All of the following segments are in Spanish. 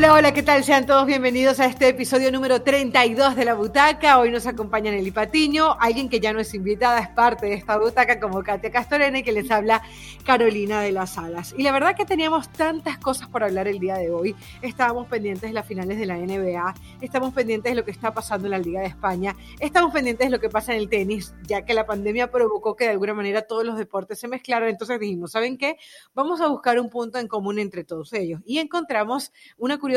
Hola, hola, ¿qué tal? Sean todos bienvenidos a este episodio número 32 de La Butaca. Hoy nos acompaña Nelly Patiño, alguien que ya no es invitada, es parte de esta butaca como Katia Castorena y que les habla Carolina de las Alas. Y la verdad que teníamos tantas cosas por hablar el día de hoy. Estábamos pendientes de las finales de la NBA, estamos pendientes de lo que está pasando en la Liga de España, estamos pendientes de lo que pasa en el tenis, ya que la pandemia provocó que de alguna manera todos los deportes se mezclaran. Entonces dijimos, ¿saben qué? Vamos a buscar un punto en común entre todos ellos. Y encontramos una curiosidad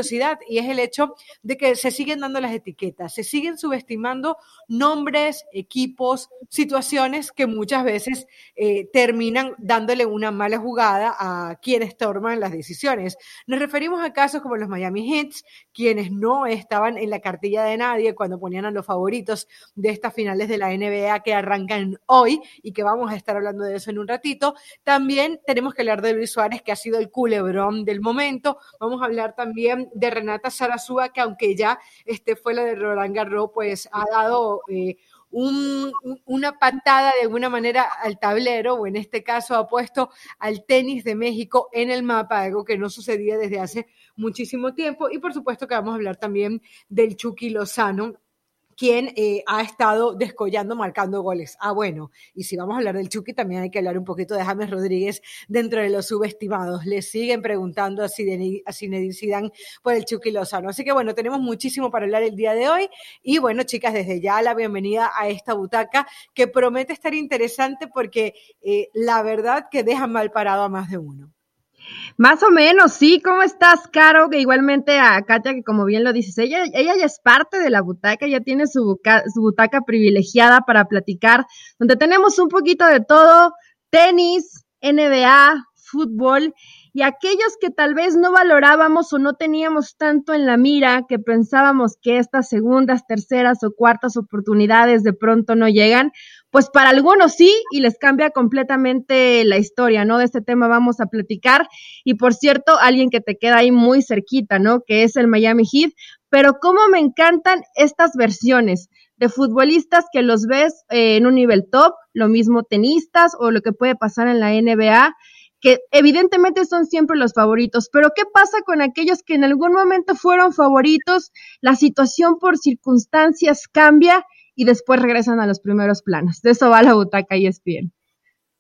y es el hecho de que se siguen dando las etiquetas, se siguen subestimando nombres, equipos, situaciones que muchas veces eh, terminan dándole una mala jugada a quienes toman las decisiones. Nos referimos a casos como los Miami Heat, quienes no estaban en la cartilla de nadie cuando ponían a los favoritos de estas finales de la NBA que arrancan hoy y que vamos a estar hablando de eso en un ratito. También tenemos que hablar de Luis Suárez, que ha sido el culebrón del momento. Vamos a hablar también de Renata Sarazúa, que aunque ya este fue la de Roland Garros, pues ha dado eh, una patada de alguna manera al tablero, o en este caso ha puesto al tenis de México en el mapa, algo que no sucedía desde hace muchísimo tiempo. Y por supuesto que vamos a hablar también del Chucky Lozano, quien eh, ha estado descollando, marcando goles. Ah, bueno, y si vamos a hablar del Chucky, también hay que hablar un poquito de James Rodríguez dentro de los subestimados. Le siguen preguntando a Zinedine Zidane por el Chucky Lozano. Así que bueno, tenemos muchísimo para hablar el día de hoy. Y bueno, chicas, desde ya la bienvenida a esta butaca que promete estar interesante porque eh, la verdad que deja mal parado a más de uno. Más o menos, sí. ¿Cómo estás, Caro? Que igualmente a Katia, que como bien lo dices, ella, ella ya es parte de la butaca, ya tiene su, su butaca privilegiada para platicar, donde tenemos un poquito de todo, tenis, NBA, fútbol y aquellos que tal vez no valorábamos o no teníamos tanto en la mira, que pensábamos que estas segundas, terceras o cuartas oportunidades de pronto no llegan, pues para algunos sí y les cambia completamente la historia, ¿no? De este tema vamos a platicar. Y por cierto, alguien que te queda ahí muy cerquita, ¿no? Que es el Miami Heat. Pero cómo me encantan estas versiones de futbolistas que los ves eh, en un nivel top, lo mismo tenistas o lo que puede pasar en la NBA que evidentemente son siempre los favoritos, pero ¿qué pasa con aquellos que en algún momento fueron favoritos? La situación por circunstancias cambia y después regresan a los primeros planos. De eso va la butaca y es bien.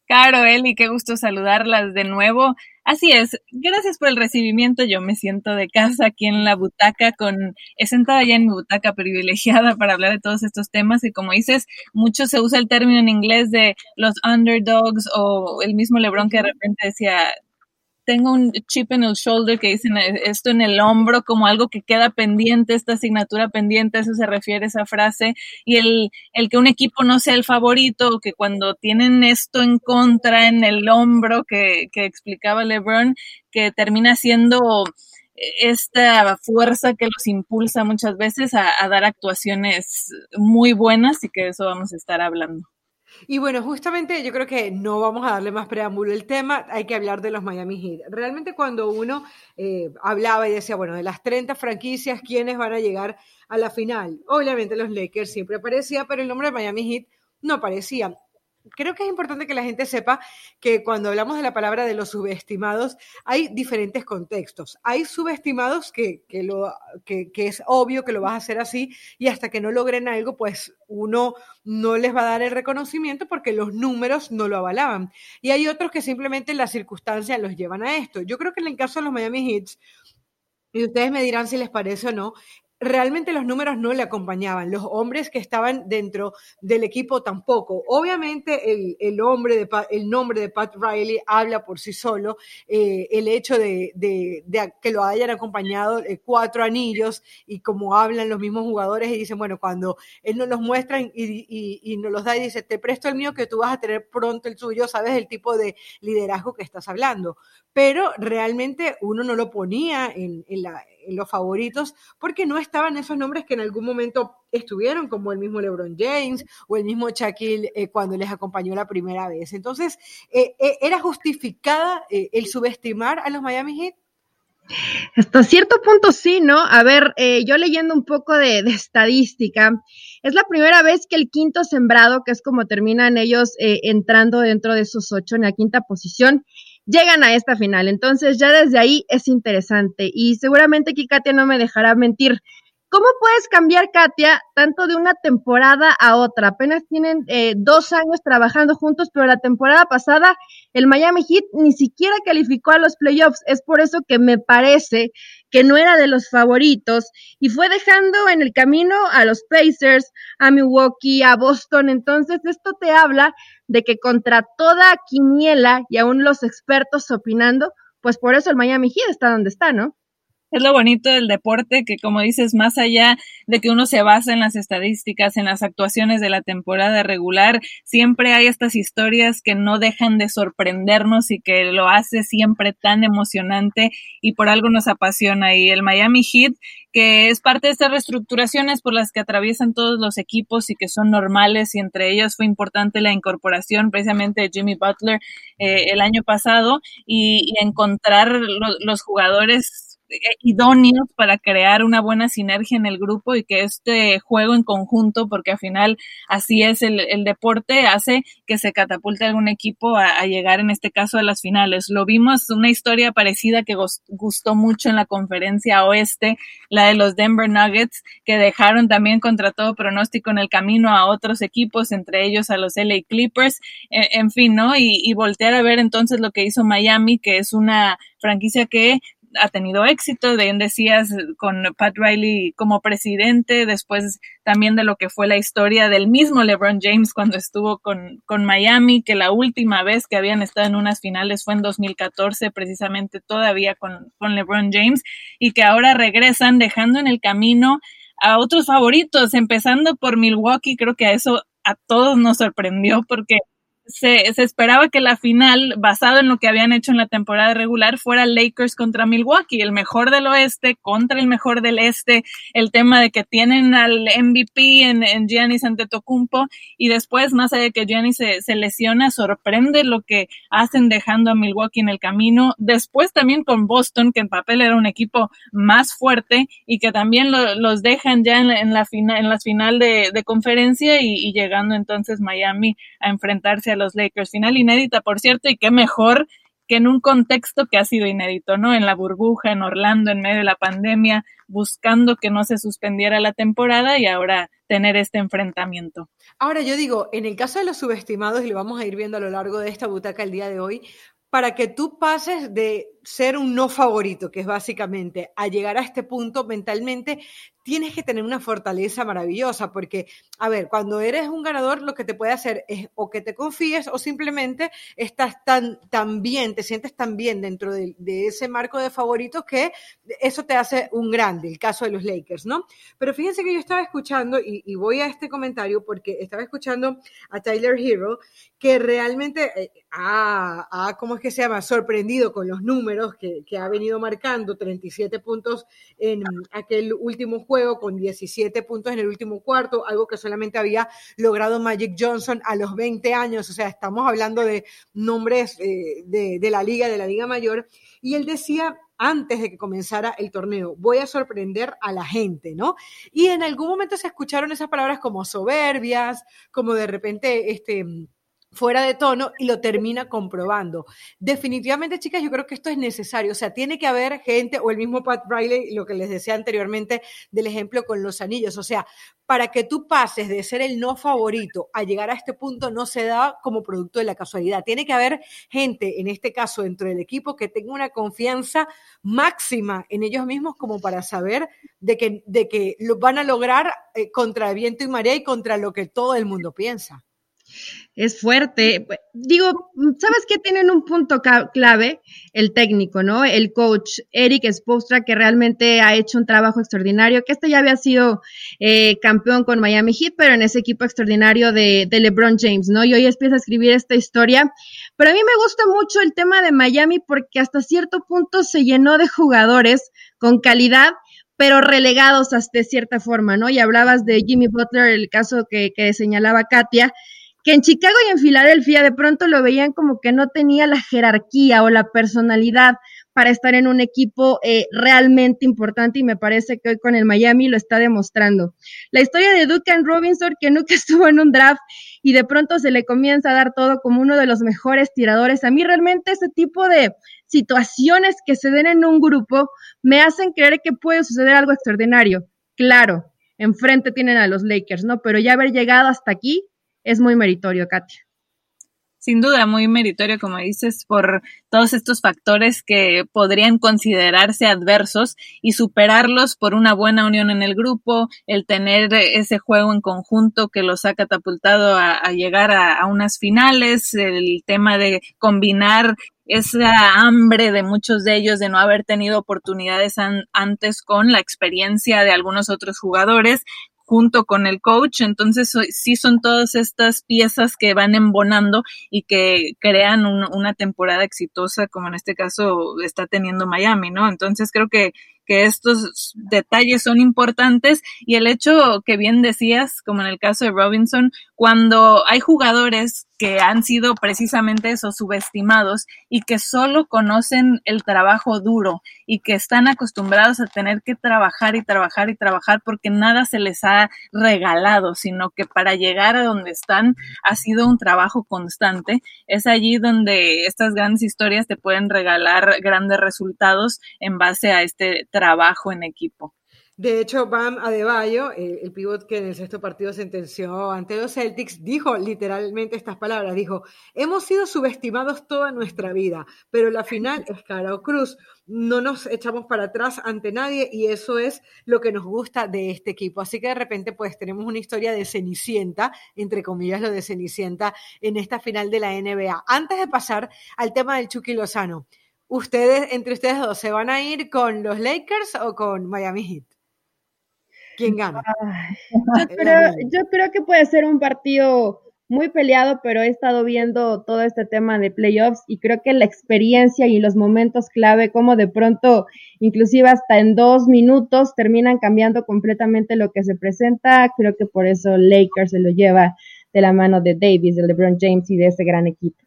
Caro, Eli, qué gusto saludarlas de nuevo. Así es, gracias por el recibimiento. Yo me siento de casa aquí en la butaca, con, he sentada ya en mi butaca privilegiada para hablar de todos estos temas. Y como dices, mucho se usa el término en inglés de los underdogs o el mismo Lebron que de repente decía, tengo un chip en el shoulder que dicen esto en el hombro como algo que queda pendiente, esta asignatura pendiente, eso se refiere a esa frase, y el, el que un equipo no sea el favorito, que cuando tienen esto en contra en el hombro que, que explicaba Lebron, que termina siendo esta fuerza que los impulsa muchas veces a, a dar actuaciones muy buenas y que de eso vamos a estar hablando. Y bueno, justamente yo creo que no vamos a darle más preámbulo al tema, hay que hablar de los Miami Heat. Realmente cuando uno eh, hablaba y decía, bueno, de las 30 franquicias, ¿quiénes van a llegar a la final? Obviamente los Lakers siempre aparecía, pero el nombre de Miami Heat no aparecía creo que es importante que la gente sepa que cuando hablamos de la palabra de los subestimados, hay diferentes contextos. Hay subestimados que, que, es obvio que lo vas a hacer así y hasta que no logren algo, pues uno no les va a dar el reconocimiento porque los números no lo avalaban. Y hay otros que simplemente las circunstancias los llevan a esto. Yo creo que en el caso de los Miami Heat, y ustedes me dirán si les parece o no, realmente los números no le acompañaban, los hombres que estaban dentro del equipo tampoco. Obviamente el, el, hombre el nombre de Pat Riley habla por sí solo, eh, el hecho de, de, que lo hayan acompañado eh, cuatro anillos y como hablan los mismos jugadores y dicen, bueno, cuando él nos los muestra y, y, y nos los da y dice, te presto el mío que tú vas a tener pronto el suyo, sabes el tipo de liderazgo que estás hablando. Pero realmente uno no lo ponía en, en los favoritos, porque no estaban esos nombres que en algún momento estuvieron, como el mismo LeBron James o el mismo Shaquille eh, cuando les acompañó la primera vez. Entonces, eh, eh, ¿era justificada el subestimar a los Miami Heat? Hasta cierto punto sí, ¿no? A ver, eh, yo leyendo un poco de, de, estadística, es la primera vez que el quinto sembrado, que es como terminan ellos eh, entrando dentro de esos ocho en la quinta posición, llegan a esta final. Entonces ya desde ahí es interesante y seguramente aquí Katia no me dejará mentir. ¿Cómo puedes cambiar, Katia, tanto de una temporada a otra? Apenas tienen eh, dos años trabajando juntos, pero la temporada pasada el Miami Heat ni siquiera calificó a los playoffs. Es por eso que me parece que no era de los favoritos y fue dejando en el camino a los Pacers, a Milwaukee, a Boston. Entonces, esto te habla de que contra toda quiniela y aún los expertos opinando, pues por eso el Miami Heat está donde está, ¿no? Es lo bonito del deporte, que como dices, más allá de que uno se basa en las estadísticas, en las actuaciones de la temporada regular, siempre hay estas historias que no dejan de sorprendernos y que lo hace siempre tan emocionante y por algo nos apasiona. Y el Miami Heat, que es parte de estas reestructuraciones por las que atraviesan todos los equipos y que son normales y entre ellos fue importante la incorporación precisamente de Jimmy Butler eh, el año pasado y, encontrar los jugadores idóneos para crear una buena sinergia en el grupo y que este juego en conjunto, porque al final así es el, deporte, hace que se catapulte algún equipo a, llegar en este caso a las finales. Lo vimos una historia parecida que gustó mucho en la conferencia oeste, la de los Denver Nuggets, que dejaron también contra todo pronóstico en el camino a otros equipos, entre ellos a los LA Clippers, e, en, fin, ¿no? Y, y voltear a ver entonces lo que hizo Miami, que es una franquicia que ha tenido éxito, bien decías, con Pat Riley como presidente, después también de lo que fue la historia del mismo LeBron James cuando estuvo con, con Miami, que la última vez que habían estado en unas finales fue en 2014, precisamente todavía con, con LeBron James, y que ahora regresan dejando en el camino a otros favoritos, empezando por Milwaukee, creo que a eso a todos nos sorprendió porque se, se, esperaba que la final, basado en lo que habían hecho en la temporada regular, fuera Lakers contra Milwaukee, el mejor del oeste contra el mejor del este, el tema de que tienen al MVP en, en Giannis Antetokounmpo y después, más allá de que Giannis se, se, lesiona, sorprende lo que hacen dejando a Milwaukee en el camino. Después también con Boston, que en papel era un equipo más fuerte y que también lo, los dejan ya en, en la final, en las final de, de conferencia y, y llegando entonces Miami a enfrentarse los Lakers. Final inédita, por cierto, y qué mejor que en un contexto que ha sido inédito, ¿no? En la burbuja, en Orlando, en medio de la pandemia, buscando que no se suspendiera la temporada y ahora tener este enfrentamiento. Ahora yo digo, en el caso de los subestimados, y lo vamos a ir viendo a lo largo de esta butaca el día de hoy, para que tú pases de ser un no favorito, que es básicamente a llegar a este punto mentalmente, tienes que tener una fortaleza maravillosa, porque, a ver, cuando eres un ganador, lo que te puede hacer es o que te confíes o simplemente estás tan, tan bien, te sientes tan bien dentro de, ese marco de favoritos que eso te hace un grande, el caso de los Lakers, ¿no? Pero fíjense que yo estaba escuchando, y, voy a este comentario porque estaba escuchando a Tyler Hero, que realmente eh, ha, ha, ¿cómo es que se llama?, sorprendido con los números que, ha venido marcando, 37 puntos en aquel último juego con 17 puntos en el último cuarto, algo que solamente había logrado Magic Johnson a los 20 años, o sea, estamos hablando de nombres eh, de la liga, de la liga mayor, y él decía antes de que comenzara el torneo. Voy a sorprender a la gente, ¿no? Y en algún momento se escucharon esas palabras como soberbias, como de repente, este, fuera de tono y lo termina comprobando. Definitivamente, chicas, yo creo que esto es necesario. O sea, tiene que haber gente, o el mismo Pat Riley, lo que les decía anteriormente del ejemplo con los anillos. O sea, para que tú pases de ser el no favorito a llegar a este punto, no se da como producto de la casualidad. Tiene que haber gente, en este caso, dentro del equipo, que tenga una confianza máxima en ellos mismos como para saber de que, de que lo van a lograr eh, contra viento y marea y contra lo que todo el mundo piensa es fuerte. Digo, ¿sabes qué? Tienen un punto clave, el técnico, ¿no? El coach Eric Spostra, que realmente ha hecho un trabajo extraordinario, que este ya había sido eh, campeón con Miami Heat, pero en ese equipo extraordinario de, LeBron James, ¿no? Y hoy empieza a escribir esta historia. Pero a mí me gusta mucho el tema de Miami porque hasta cierto punto se llenó de jugadores con calidad pero relegados hasta cierta forma, ¿no? Y hablabas de Jimmy Butler, el caso que señalaba Katia, que en Chicago y en Filadelfia de pronto lo veían como que no tenía la jerarquía o la personalidad para estar en un equipo eh, realmente importante y me parece que hoy con el Miami lo está demostrando. La historia de Duncan Robinson, que nunca estuvo en un draft y de pronto se le comienza a dar todo como uno de los mejores tiradores. A mí realmente ese tipo de situaciones que se den en un grupo me hacen creer que puede suceder algo extraordinario. Claro, enfrente tienen a los Lakers, ¿no? Pero ya haber llegado hasta aquí es muy meritorio, Katia. Sin duda muy meritorio, como dices, por todos estos factores que podrían considerarse adversos y superarlos por una buena unión en el grupo, el tener ese juego en conjunto que los ha catapultado a, llegar a, unas finales, el tema de combinar esa hambre de muchos de ellos de no haber tenido oportunidades antes con la experiencia de algunos otros jugadores, junto con el coach. Entonces, sí son todas estas piezas que van embonando y que crean una temporada exitosa, como en este caso está teniendo Miami, ¿no? Entonces, creo que que estos detalles son importantes y el hecho que bien decías, como en el caso de Robinson, cuando hay jugadores que han sido precisamente esos subestimados y que solo conocen el trabajo duro y que están acostumbrados a tener que trabajar y trabajar y trabajar porque nada se les ha regalado, sino que para llegar a donde están ha sido un trabajo constante. Es allí donde estas grandes historias te pueden regalar grandes resultados en base a este trabajo en equipo. De hecho, Bam Adebayo, el, el pivot que en el sexto partido sentenció ante los Celtics, dijo literalmente estas palabras, dijo, hemos sido subestimados toda nuestra vida, pero la final es cara o cruz, no nos echamos para atrás ante nadie y eso es lo que nos gusta de este equipo. Así que de repente pues tenemos una historia de Cenicienta, entre comillas lo de Cenicienta, en esta final de la NBA. Antes de pasar al tema del Chucky Lozano, ustedes, entre ustedes dos, ¿se van a ir con los Lakers o con Miami Heat? ¿Quién gana? yo, creo, que puede ser un partido muy peleado, pero he estado viendo todo este tema de playoffs y creo que la experiencia y los momentos clave, como de pronto, inclusive hasta en dos minutos, terminan cambiando completamente lo que se presenta. Creo que por eso Lakers se lo lleva de la mano de Davis, de LeBron James y de ese gran equipo.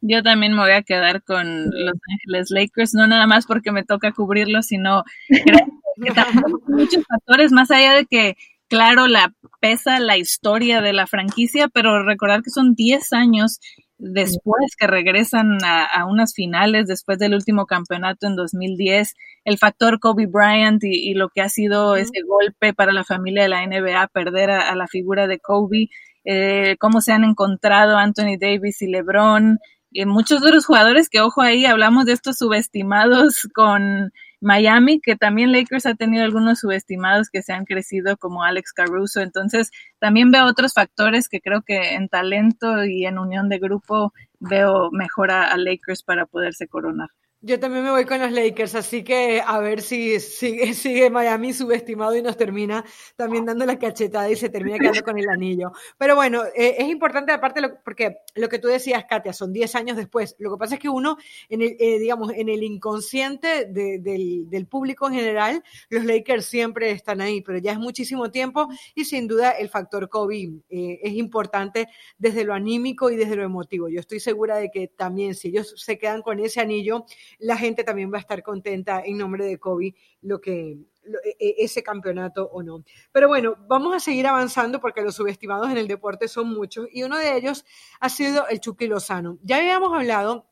Yo también me voy a quedar con Los Ángeles Lakers, no nada más porque me toca cubrirlo, sino que también muchos factores, más allá de que, claro, la pesa la historia de la franquicia, pero recordar que son 10 años después que regresan a, unas finales después del último campeonato en 2010, el factor Kobe Bryant y, lo que ha sido ese golpe para la familia de la NBA, perder a, la figura de Kobe, eh, cómo se han encontrado Anthony Davis y LeBron, y muchos de los jugadores que, ojo ahí, hablamos de estos subestimados con Miami, que también Lakers ha tenido algunos subestimados que se han crecido como Alex Caruso. Entonces, también veo otros factores que creo que en talento y en unión de grupo veo mejor a, Lakers para poderse coronar. Yo también me voy con los Lakers, así que a ver si sigue, sigue Miami subestimado y nos termina también dando la cachetada y se termina quedando con el anillo. Pero bueno, eh, es importante aparte porque lo que tú decías, Katia, son 10 años después. Lo que pasa es que uno, eh, digamos, en el inconsciente del, público en general, los Lakers siempre están ahí, pero ya es muchísimo tiempo y sin duda el factor COVID eh, es importante desde lo anímico y desde lo emotivo. Yo estoy segura de que también si ellos se quedan con ese anillo, la gente también va a estar contenta en nombre de Kobe lo que e, e, ese campeonato o no. Pero bueno, vamos a seguir avanzando porque los subestimados en el deporte son muchos y uno de ellos ha sido el Chucky Lozano. Ya habíamos hablado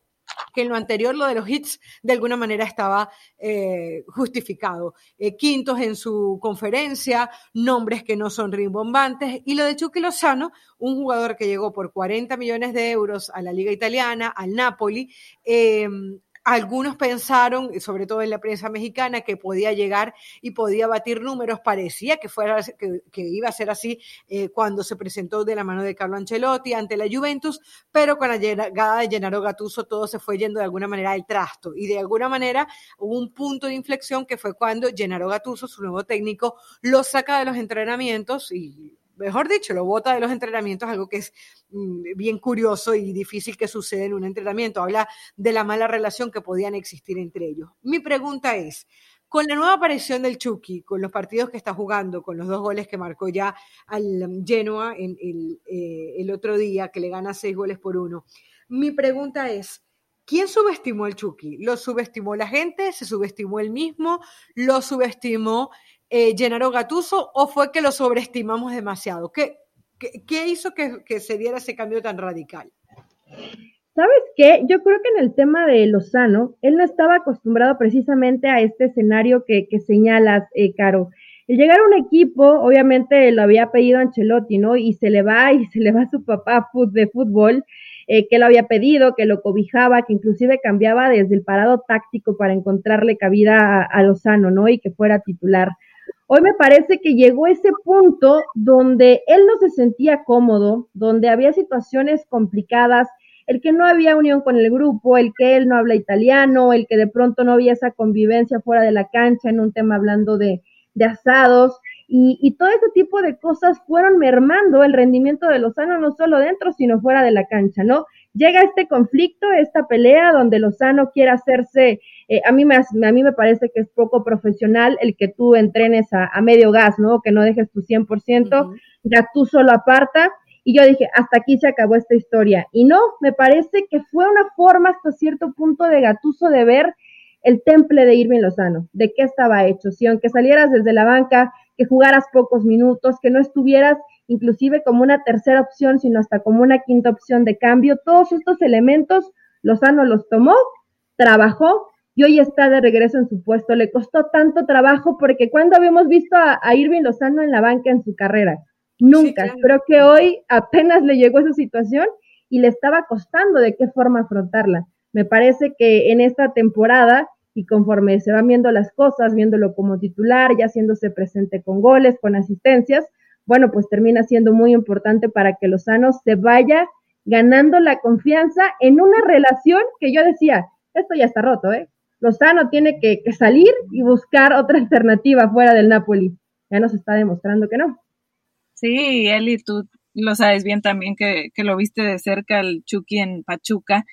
que en lo anterior lo de los hits de alguna manera estaba eh, justificado. Eh, quintos en su conferencia, nombres que no son rimbombantes, y lo de Chucky Lozano, un jugador que llegó por 40 millones de euros a la Liga Italiana, al Napoli, eh, algunos pensaron, sobre todo en la prensa mexicana, que podía llegar y podía batir números. Parecía que, iba a ser así eh, cuando se presentó de la mano de Carlo Ancelotti ante la Juventus, pero con la llegada de Gennaro Gattuso todo se fue yendo de alguna manera al trasto. Y de alguna manera hubo un punto de inflexión que fue cuando Gennaro Gattuso, su nuevo técnico, lo saca de los entrenamientos y mejor dicho, lo bota de los entrenamientos, algo que es mm, bien curioso y difícil que suceda en un entrenamiento. Habla de la mala relación que podían existir entre ellos. Mi pregunta es, con la nueva aparición del Chucky, con los partidos que está jugando, con los dos goles que marcó ya al Genoa en el, eh, otro día, que le gana seis goles por uno, mi pregunta es, ¿quién subestimó el Chucky? ¿Lo subestimó la gente? ¿Se subestimó él mismo? ¿Lo subestimó eh, Gatuso? ¿O fue que lo sobreestimamos demasiado? ¿Qué, qué, hizo que, que se diera ese cambio tan radical? ¿Sabes qué? Yo creo que en el tema de Lozano, él no estaba acostumbrado precisamente a este escenario que, que señalas, eh, Caro. El llegar a un equipo, obviamente lo había pedido Ancelotti, ¿no? Y se le va y se le va a su papá de fútbol, eh, que lo había pedido, que lo cobijaba, que inclusive cambiaba desde el parado táctico para encontrarle cabida a, a Lozano, ¿no? Y que fuera titular. Hoy me parece que llegó ese punto donde él no se sentía cómodo, donde había situaciones complicadas, el que no había unión con el grupo, el que él no habla italiano, el que de pronto no había esa convivencia fuera de la cancha en un tema hablando de, asados. Y, y, todo ese tipo de cosas fueron mermando el rendimiento de Lozano no solo dentro, sino fuera de la cancha, ¿no? Llega este conflicto, esta pelea donde Lozano quiere hacerse, eh, a, mí me, a mí me parece que es poco profesional el que tú entrenes a, medio gas, ¿no? Que no dejes tu 100%, ya tú solo aparta y yo dije, hasta aquí se acabó esta historia. Y no, me parece que fue una forma hasta cierto punto de gatuso de ver el temple de Irving Lozano, de qué estaba hecho. Si aunque salieras desde la banca, que jugaras pocos minutos, que no estuvieras inclusive como una tercera opción, sino hasta como una quinta opción de cambio, todos estos elementos Lozano los tomó, trabajó y hoy está de regreso en su puesto. Le costó tanto trabajo porque cuando habíamos visto a, a Irving Lozano en la banca en su carrera, Nunca. Creo que hoy apenas le llegó esa situación y le estaba costando de qué forma afrontarla. Me parece que en esta temporada y conforme se van viendo las cosas, viéndolo como titular, ya haciéndose presente con goles, con asistencias, bueno, pues termina siendo muy importante para que Lozano se vaya ganando la confianza en una relación que yo decía, esto ya está roto, ¿eh? Lozano tiene que, que salir y buscar otra alternativa fuera del Napoli. Ya nos está demostrando que no. Sí, Eli, tú lo sabes bien también que, que, lo viste de cerca al Chucky en Pachuca.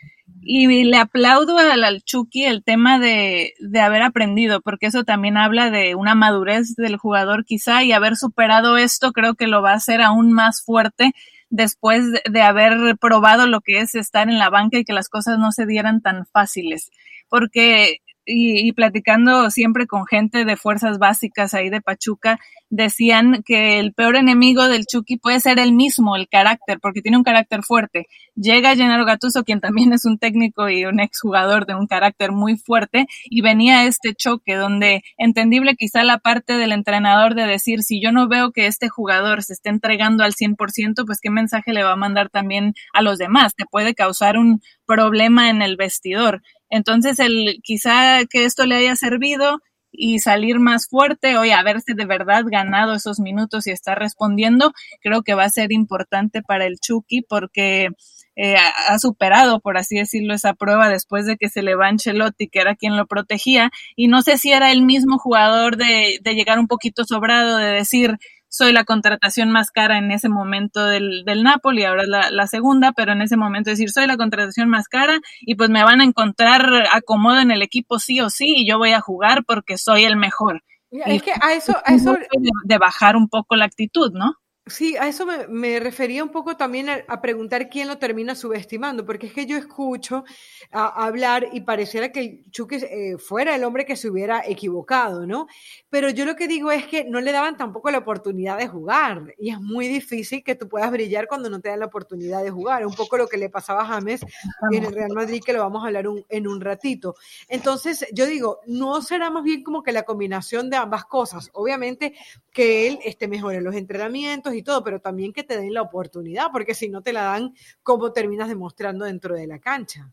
Y le aplaudo al, al Chucky el tema de, de, haber aprendido, porque eso también habla de una madurez del jugador quizá y haber superado esto creo que lo va a hacer aún más fuerte después de haber probado lo que es estar en la banca y que las cosas no se dieran tan fáciles. Porque y, platicando siempre con gente de fuerzas básicas ahí de Pachuca, decían que el peor enemigo del Chucky puede ser el mismo, el carácter, porque tiene un carácter fuerte. Llega Gennaro Gatuso, quien también es un técnico y un exjugador de un carácter muy fuerte, y venía este choque donde entendible quizá la parte del entrenador de decir, si yo no veo que este jugador se esté entregando al 100%, pues qué mensaje le va a mandar también a los demás. Te puede causar un problema en el vestidor. Entonces, el, quizá que esto le haya servido y salir más fuerte, hoy haberse de verdad ganado esos minutos y estar respondiendo, creo que va a ser importante para el Chucky porque eh, ha superado, por así decirlo, esa prueba después de que se le va Ancelotti, que era quien lo protegía, y no sé si era el mismo jugador de, de llegar un poquito sobrado, de decir, soy la contratación más cara en ese momento del, del Napoli, ahora es la, la, segunda, pero en ese momento decir, soy la contratación más cara y pues me van a encontrar acomodo en el equipo sí o sí y yo voy a jugar porque soy el mejor. Es que a eso, a eso... de bajar un poco la actitud, ¿no? Sí, a eso me, refería un poco también a, preguntar quién lo termina subestimando, porque es que yo escucho hablar y pareciera que Chucky eh, fuera el hombre que se hubiera equivocado, ¿no? Pero yo lo que digo es que no le daban tampoco la oportunidad de jugar y es muy difícil que tú puedas brillar cuando no te dan la oportunidad de jugar. Un poco lo que le pasaba a James en el Real Madrid, que lo vamos a hablar en un ratito. Entonces, yo digo, no será más bien como que la combinación de ambas cosas. Obviamente que él esté mejor en los entrenamientos y todo, pero también que te den la oportunidad, porque si no te la dan, ¿cómo terminas demostrando dentro de la cancha?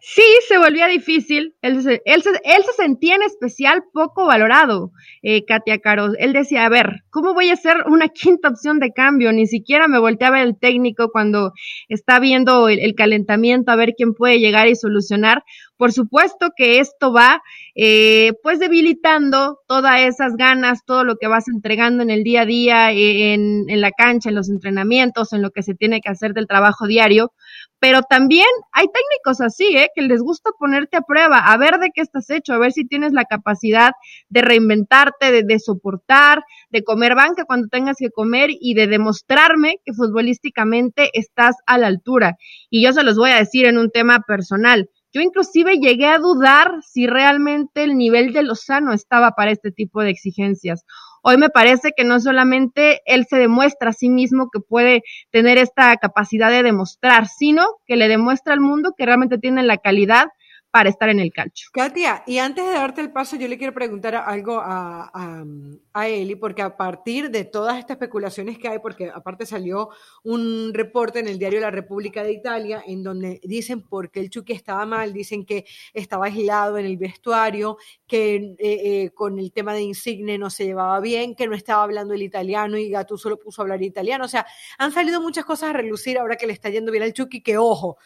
Sí, se volvía difícil. Él se, él se, sentía en especial poco valorado, eh, Katia Caro. Él decía, a ver, ¿cómo voy a ser una quinta opción de cambio? Ni siquiera me volteaba el técnico cuando está viendo el calentamiento a ver quién puede llegar y solucionar, por supuesto que esto va eh, pues debilitando todas esas ganas, todo lo que vas entregando en el día a día, en, en la cancha, en los entrenamientos, en lo que se tiene que hacer del trabajo diario, pero también hay técnicos así, ¿eh? que les gusta ponerte a prueba, a ver de qué estás hecho, a ver si tienes la capacidad de reinventarte, de, de, soportar, de comer banca cuando tengas que comer y de demostrarme que futbolísticamente estás a la altura. Y yo se los voy a decir en un tema personal. Yo inclusive llegué a dudar si realmente el nivel de Lozano estaba para este tipo de exigencias. Hoy me parece que no solamente él se demuestra a sí mismo que puede tener esta capacidad de demostrar, sino que le demuestra al mundo que realmente tiene la calidad para estar en el calcio. Katia, y antes de darte el paso, yo le quiero preguntar algo a, a, a, Eli, porque a partir de todas estas especulaciones que hay, porque aparte salió un reporte en el diario La República de Italia, en donde dicen por qué el Chucky estaba mal, dicen que estaba aislado en el vestuario, que eh, eh, con el tema de Insigne no se llevaba bien, que no estaba hablando el italiano y Gattuso lo puso a hablar italiano. O sea, han salido muchas cosas a relucir ahora que le está yendo bien al Chucky, que ojo,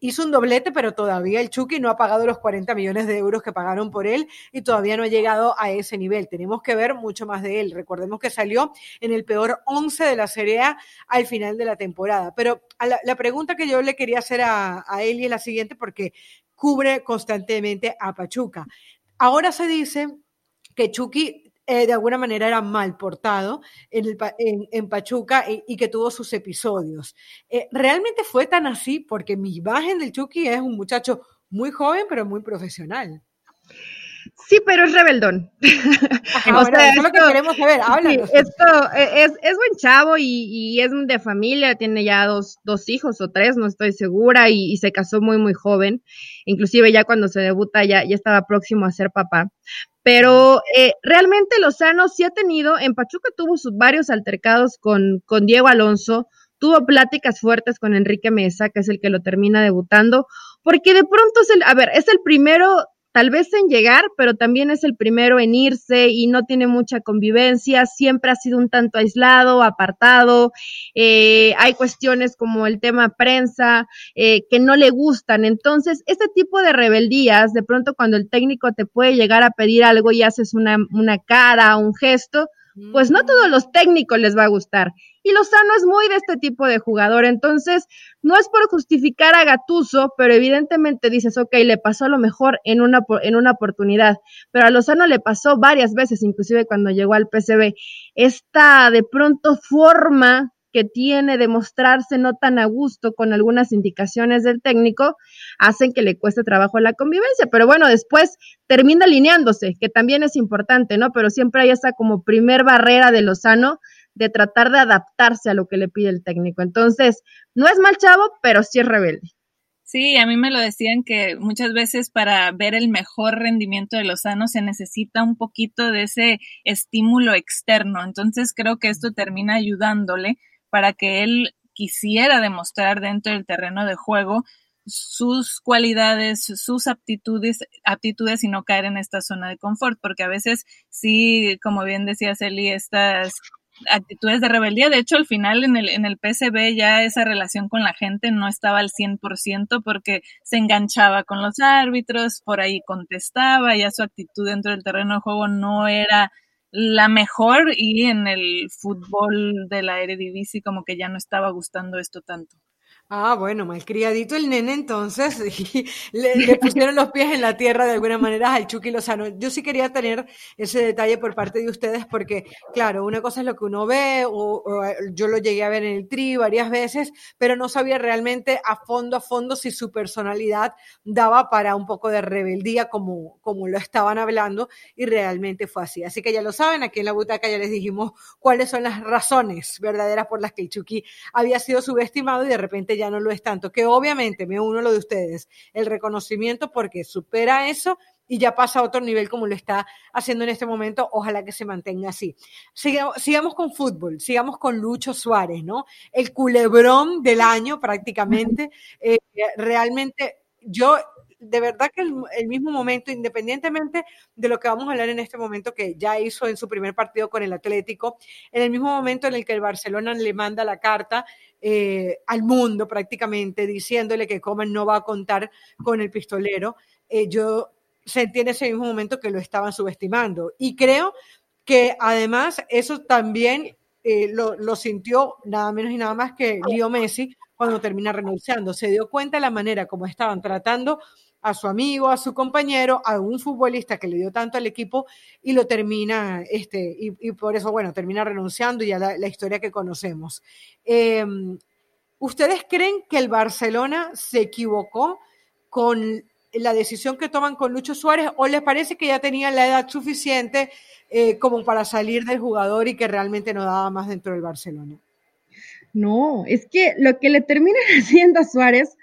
hizo un doblete, pero todavía el Chucky no ha pagado los 40 millones de euros que pagaron por él y todavía no ha llegado a ese nivel. Tenemos que ver mucho más de él. Recordemos que salió en el peor 11 de la Serie al final de la temporada. Pero la, pregunta que yo le quería hacer a, a Eli es la siguiente, porque cubre constantemente a Pachuca. Ahora se dice que Chucky eh, de alguna manera era mal portado en, en, Pachuca y, y, que tuvo sus episodios. Eh, ¿Realmente fue tan así? Porque mi imagen del Chucky es un muchacho muy joven, pero muy profesional. Sí, pero es rebeldón. Ajá, o bueno, sea, eso es lo que queremos saber. Háblanos. Sí, esto es, es, buen chavo y, y, es de familia, tiene ya dos, dos hijos o tres, no estoy segura, y, y, se casó muy, muy joven. Inclusive ya cuando se debuta ya, ya estaba próximo a ser papá. Pero eh, realmente Lozano sí ha tenido, en Pachuca tuvo sus varios altercados con, con Diego Alonso, tuvo pláticas fuertes con Enrique Mesa, que es el que lo termina debutando, porque de pronto es el, a ver, es el primero tal vez en llegar, pero también es el primero en irse y no tiene mucha convivencia, siempre ha sido un tanto aislado, apartado, eh, hay cuestiones como el tema prensa eh, que no le gustan, entonces este tipo de rebeldías, de pronto cuando el técnico te puede llegar a pedir algo y haces una, una cara, un gesto, pues no todos los técnicos les va a gustar. Y Lozano es muy de este tipo de jugador, entonces no es por justificar a Gatuso, pero evidentemente dices, ok, le pasó a lo mejor en una, en una oportunidad, pero a Lozano le pasó varias veces, inclusive cuando llegó al PCB. Esta de pronto forma que tiene de mostrarse no tan a gusto con algunas indicaciones del técnico, hacen que le cueste trabajo la convivencia. Pero bueno, después termina alineándose, que también es importante, ¿no? Pero siempre hay esa como primer barrera de Lozano de tratar de adaptarse a lo que le pide el técnico. Entonces, no es mal chavo, pero sí es rebelde. Sí, a mí me lo decían que muchas veces para ver el mejor rendimiento de Lozano se necesita un poquito de ese estímulo externo. Entonces creo que esto termina ayudándole para que él quisiera demostrar dentro del terreno de juego sus cualidades, sus aptitudes, aptitudes y no caer en esta zona de confort, porque a veces sí, como bien decía Celi, estas actitudes de rebeldía, de hecho al final en el, en el PCB ya esa relación con la gente no estaba al 100% porque se enganchaba con los árbitros, por ahí contestaba, ya su actitud dentro del terreno de juego no era la mejor y en el fútbol de la Eredivisie como que ya no estaba gustando esto tanto. Ah, bueno, malcriadito el nene entonces, y le, pusieron los pies en la tierra de alguna manera al Chucky Lozano. Yo sí quería tener ese detalle por parte de ustedes porque, claro, una cosa es lo que uno ve, o, o yo lo llegué a ver en el tri varias veces, pero no sabía realmente a fondo, a fondo si su personalidad daba para un poco de rebeldía como, como lo estaban hablando y realmente fue así. Así que ya lo saben, aquí en la butaca ya les dijimos cuáles son las razones verdaderas por las que el Chucky había sido subestimado y de repente ya no lo es tanto, que obviamente me uno lo de ustedes, el reconocimiento porque supera eso y ya pasa a otro nivel como lo está haciendo en este momento, ojalá que se mantenga así. Sigamos, sigamos con fútbol, sigamos con Lucho Suárez, ¿no? El culebrón del año prácticamente, eh, realmente yo de verdad que el, mismo momento, independientemente de lo que vamos a hablar en este momento, que ya hizo en su primer partido con el Atlético, en el mismo momento en el que el Barcelona le manda la carta eh, al mundo prácticamente, diciéndole que Coman no va a contar con el pistolero, eh, yo sentí en ese mismo momento que lo estaban subestimando. Y creo que además eso también eh, lo, lo, sintió nada menos y nada más que Leo Messi cuando termina renunciando. Se dio cuenta de la manera como estaban tratando a su amigo, a su compañero, a un futbolista que le dio tanto al equipo y lo termina, este, y, por eso, bueno, termina renunciando y ya la, historia que conocemos. Em, ¿Ustedes creen que el Barcelona se equivocó con la decisión que toman con Lucho Suárez o les parece que ya tenía la edad suficiente eh, como para salir del jugador y que realmente no daba más dentro del Barcelona? No, es que lo que le terminan haciendo a Suárez,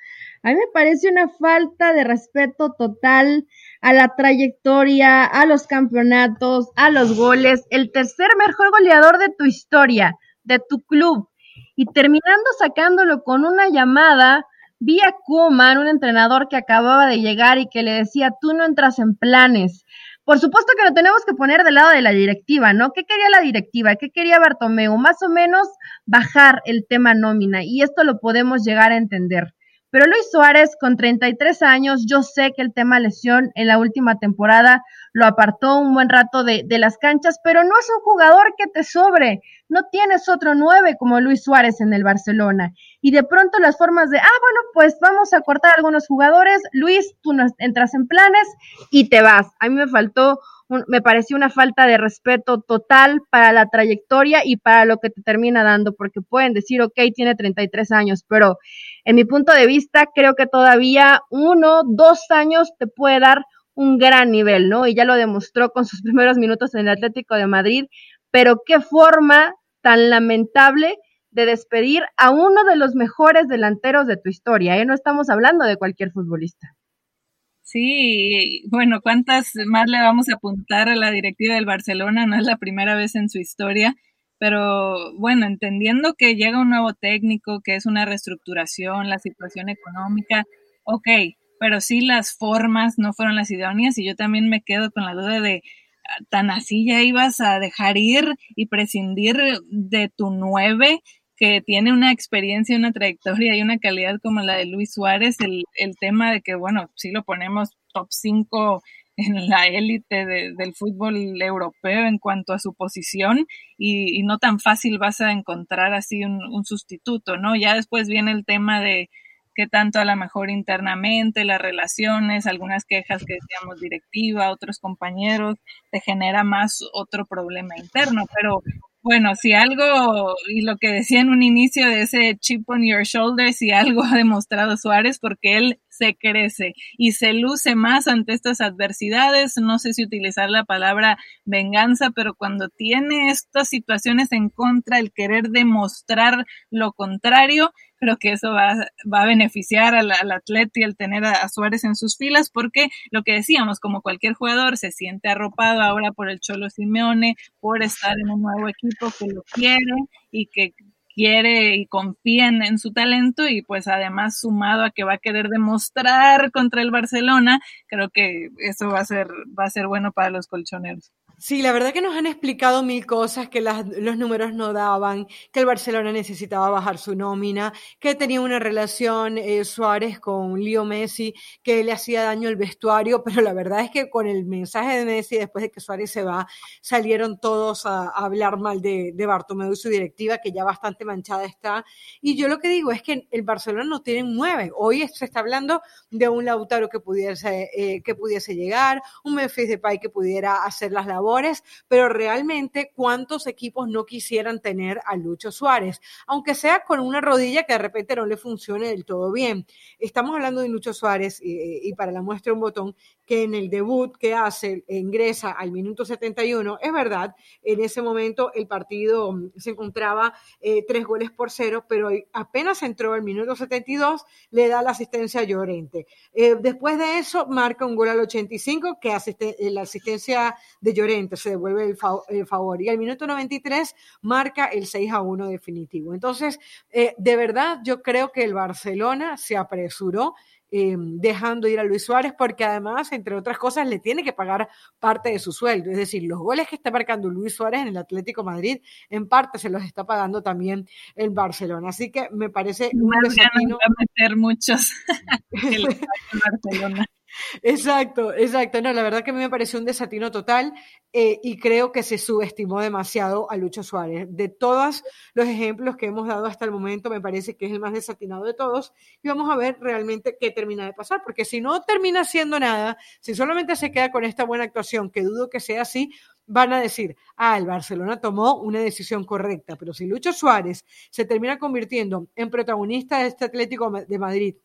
a mí me parece una falta de respeto total a la trayectoria, a los campeonatos, a los goles, el tercer mejor goleador de tu historia, de tu club, y terminando sacándolo con una llamada vía Kuman, un entrenador que acababa de llegar y que le decía, tú no entras en planes, por supuesto que lo tenemos que poner del lado de la directiva, ¿no? ¿Qué quería la directiva? ¿Qué quería Bartomeu? Más o menos bajar el tema nómina y esto lo podemos llegar a entender. Pero Luis Suárez, con 33 años, yo sé que el tema lesión en la última temporada lo apartó un buen rato de, de, las canchas, pero no es un jugador que te sobre. No tienes otro nueve como Luis Suárez en el Barcelona. Y de pronto las formas de, ah, bueno, pues vamos a cortar algunos jugadores. Luis, tú no entras en planes y te vas. A mí me faltó me pareció una falta de respeto total para la trayectoria y para lo que te termina dando, porque pueden decir, ok, tiene 33 años, pero en mi punto de vista, creo que todavía uno, dos años te puede dar un gran nivel, ¿no? Y ya lo demostró con sus primeros minutos en el Atlético de Madrid, pero qué forma tan lamentable de despedir a uno de los mejores delanteros de tu historia, ¿eh? No estamos hablando de cualquier futbolista. Sí, bueno, ¿cuántas más le vamos a apuntar a la directiva del Barcelona? No es la primera vez en su historia, pero bueno, entendiendo que llega un nuevo técnico, que es una reestructuración, la situación económica, ok, pero sí las formas no fueron las idóneas y yo también me quedo con la duda de tan así ya ibas a dejar ir y prescindir de tu nueve que tiene una experiencia, una trayectoria y una calidad como la de Luis Suárez, el, el tema de que, bueno, si lo ponemos top 5 en la élite del fútbol europeo en cuanto a su posición y, no tan fácil vas a encontrar así un, un, sustituto, ¿no? Ya después viene el tema de qué tanto a lo mejor internamente, las relaciones, algunas quejas que decíamos directiva, otros compañeros, te genera más otro problema interno, pero bueno, si algo, y lo que decía en un inicio de ese chip on your shoulder, si algo ha demostrado Suárez, porque él se crece y se luce más ante estas adversidades, no sé si utilizar la palabra venganza, pero cuando tiene estas situaciones en contra, el querer demostrar lo contrario, creo que eso va, a beneficiar al, atleta y el tener a, Suárez en sus filas, porque lo que decíamos, como cualquier jugador, se siente arropado ahora por el Cholo Simeone, por estar en un nuevo equipo que lo quiere y que quiere y confía en, su talento y pues además sumado a que va a querer demostrar contra el Barcelona, creo que eso va a ser, va a ser bueno para los colchoneros. Sí, la verdad que nos han explicado mil cosas, que los números no daban, que el Barcelona necesitaba bajar su nómina, que tenía una relación eh, Suárez con Leo Messi, que le hacía daño el vestuario, pero la verdad es que con el mensaje de Messi, después de que Suárez se va, salieron todos a, hablar mal de, de Bartomeu y su directiva, que ya bastante manchada está. Y yo lo que digo es que el Barcelona no tiene nueve. Hoy se está hablando de un Lautaro que pudiese, eh, que pudiese llegar, un Memphis Depay que pudiera hacer las labores pero realmente cuántos equipos no quisieran tener a Lucho Suárez, aunque sea con una rodilla que de repente no le funcione del todo bien. Estamos hablando de Lucho Suárez y, para la muestra un botón que en el debut que hace ingresa al minuto 71, es verdad, en ese momento el partido mm, se encontraba eh, tres goles por cero, pero apenas entró al minuto 72, le da la asistencia a Llorente. Eh, después de eso, marca un gol al 85, que asiste, la asistencia de Llorente se devuelve el, favor. Y al minuto 93 marca el 6 a 1 definitivo. Entonces, eh, de verdad, yo creo que el Barcelona se apresuró eh, dejando ir a Luis Suárez porque además, entre otras cosas, le tiene que pagar parte de su sueldo. Es decir, los goles que está marcando Luis Suárez en el Atlético Madrid, en parte se los está pagando también el Barcelona. Así que me parece un desafío. a meter muchos el Barcelona. Exacto, exacto. No, la verdad que a mí me pareció un desatino total eh, y creo que se subestimó demasiado a Lucho Suárez. De todos los ejemplos que hemos dado hasta el momento, me parece que es el más desatinado de todos y vamos a ver realmente qué termina de pasar, porque si no termina haciendo nada, si solamente se queda con esta buena actuación, que dudo que sea así, van a decir, ah, el Barcelona tomó una decisión correcta, pero si Lucho Suárez se termina convirtiendo en protagonista de este Atlético de Madrid,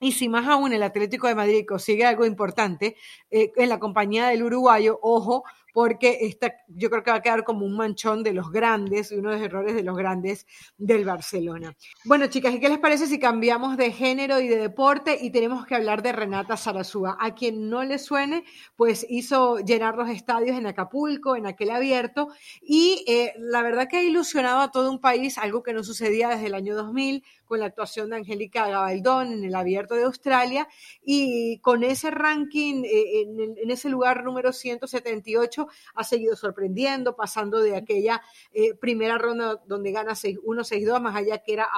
y si más aún el Atlético de Madrid consigue algo importante eh, en la compañía del uruguayo, ojo, porque esta, yo creo que va a quedar como un manchón de los grandes, uno de los errores de los grandes del Barcelona. Bueno, chicas, ¿y qué les parece si cambiamos de género y de deporte y tenemos que hablar de Renata Sarazúa? A quien no le suene, pues hizo llenar los estadios en Acapulco, en aquel abierto, y eh, la verdad que ha ilusionado a todo un país, algo que no sucedía desde el año 2000, con la actuación de Angélica Gabaldón en el Abierto de Australia y con ese ranking eh, en, ese lugar número 178 ha seguido sorprendiendo, pasando de aquella eh, primera ronda donde gana 6-1, 6-2, más allá que era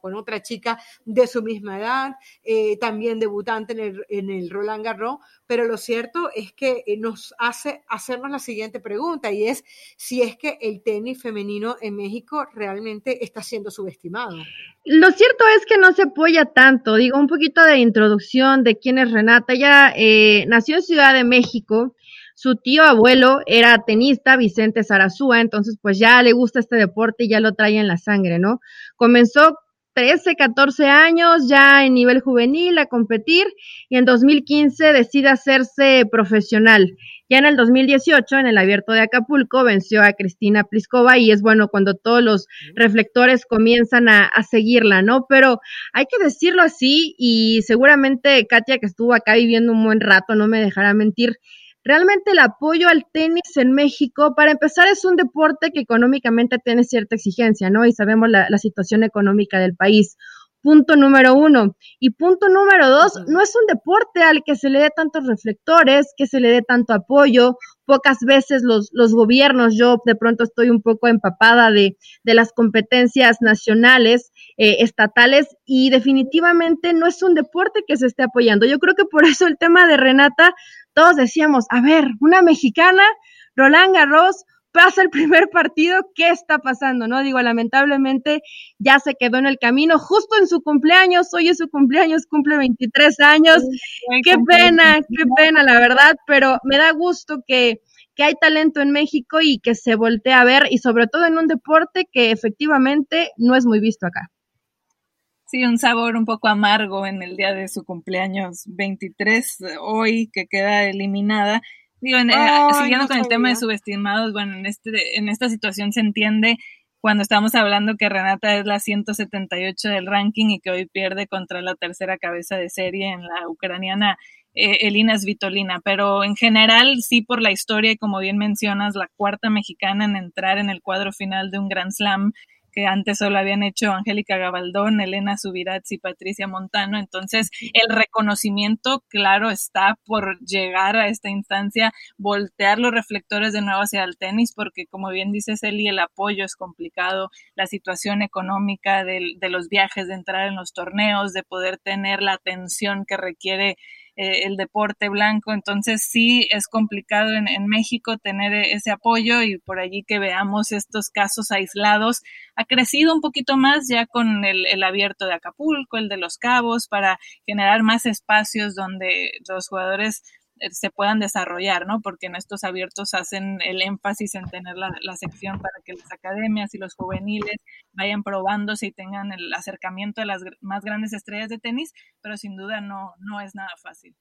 con otra chica de su misma edad, eh, también debutante en el, en el Roland Garros, pero lo cierto es que nos hace hacernos la siguiente pregunta y es si es que el tenis femenino en México realmente está siendo subestimado. Lo cierto es que no se apoya tanto. Digo, un poquito de introducción de quién es Renata. Ella eh, nació en Ciudad de México. Su tío abuelo era tenista, Vicente Zarazúa, entonces pues ya le gusta este deporte y ya lo trae en la sangre, ¿no? Comenzó 13, 14 años ya en nivel juvenil a competir y en 2015 decide hacerse profesional. Ya en el 2018, en el abierto de Acapulco, venció a Cristina Pliskova y es bueno cuando todos los reflectores comienzan a, a, seguirla, ¿no? Pero hay que decirlo así y seguramente Katia, que estuvo acá viviendo un buen rato, no me dejará mentir. Realmente el apoyo al tenis en México, para empezar, es un deporte que económicamente tiene cierta exigencia, ¿no? Y sabemos la, la situación económica del país punto número uno. Y punto número dos, no es un deporte al que se le dé tantos reflectores, que se le dé tanto apoyo. Pocas veces los, los gobiernos, yo de pronto estoy un poco empapada de, de las competencias nacionales, eh, estatales, y definitivamente no es un deporte que se esté apoyando. Yo creo que por eso el tema de Renata, todos decíamos, a ver, una mexicana, Roland Garros, pasa el primer partido, ¿qué está pasando? No digo, lamentablemente ya se quedó en el camino justo en su cumpleaños, hoy es su cumpleaños, cumple 23 años. qué pena, qué pena, la verdad, pero me da gusto que, que hay talento en México y que se voltee a ver y sobre todo en un deporte que efectivamente no es muy visto acá. Sí, un sabor un poco amargo en el día de su cumpleaños 23, hoy que queda eliminada. Digo, eh, siguiendo con el tema de subestimados, bueno, en, este, en esta situación se entiende cuando estamos hablando que Renata es la 178 del ranking y que hoy pierde contra la tercera cabeza de serie en la ucraniana eh, Elina Svitolina, pero en general sí por la historia y como bien mencionas, la cuarta mexicana en entrar en el cuadro final de un Grand Slam que antes solo habían hecho Angélica Gabaldón, Elena Subirats y Patricia Montano. Entonces, el reconocimiento, claro, está por llegar a esta instancia, voltear los reflectores de nuevo hacia el tenis, porque como bien dice Celi, el apoyo es complicado, la situación económica de, de los viajes, de entrar en los torneos, de poder tener la atención que requiere eh, el deporte blanco. Entonces sí es complicado en, en, México tener ese apoyo y por allí que veamos estos casos aislados. Ha crecido un poquito más ya con el, el abierto de Acapulco, el de los Cabos, para generar más espacios donde los jugadores se puedan desarrollar, ¿no? Porque en estos abiertos hacen el énfasis en tener la, la, sección para que las academias y los juveniles vayan probándose y tengan el acercamiento a las más grandes estrellas de tenis, pero sin duda no, no es nada fácil.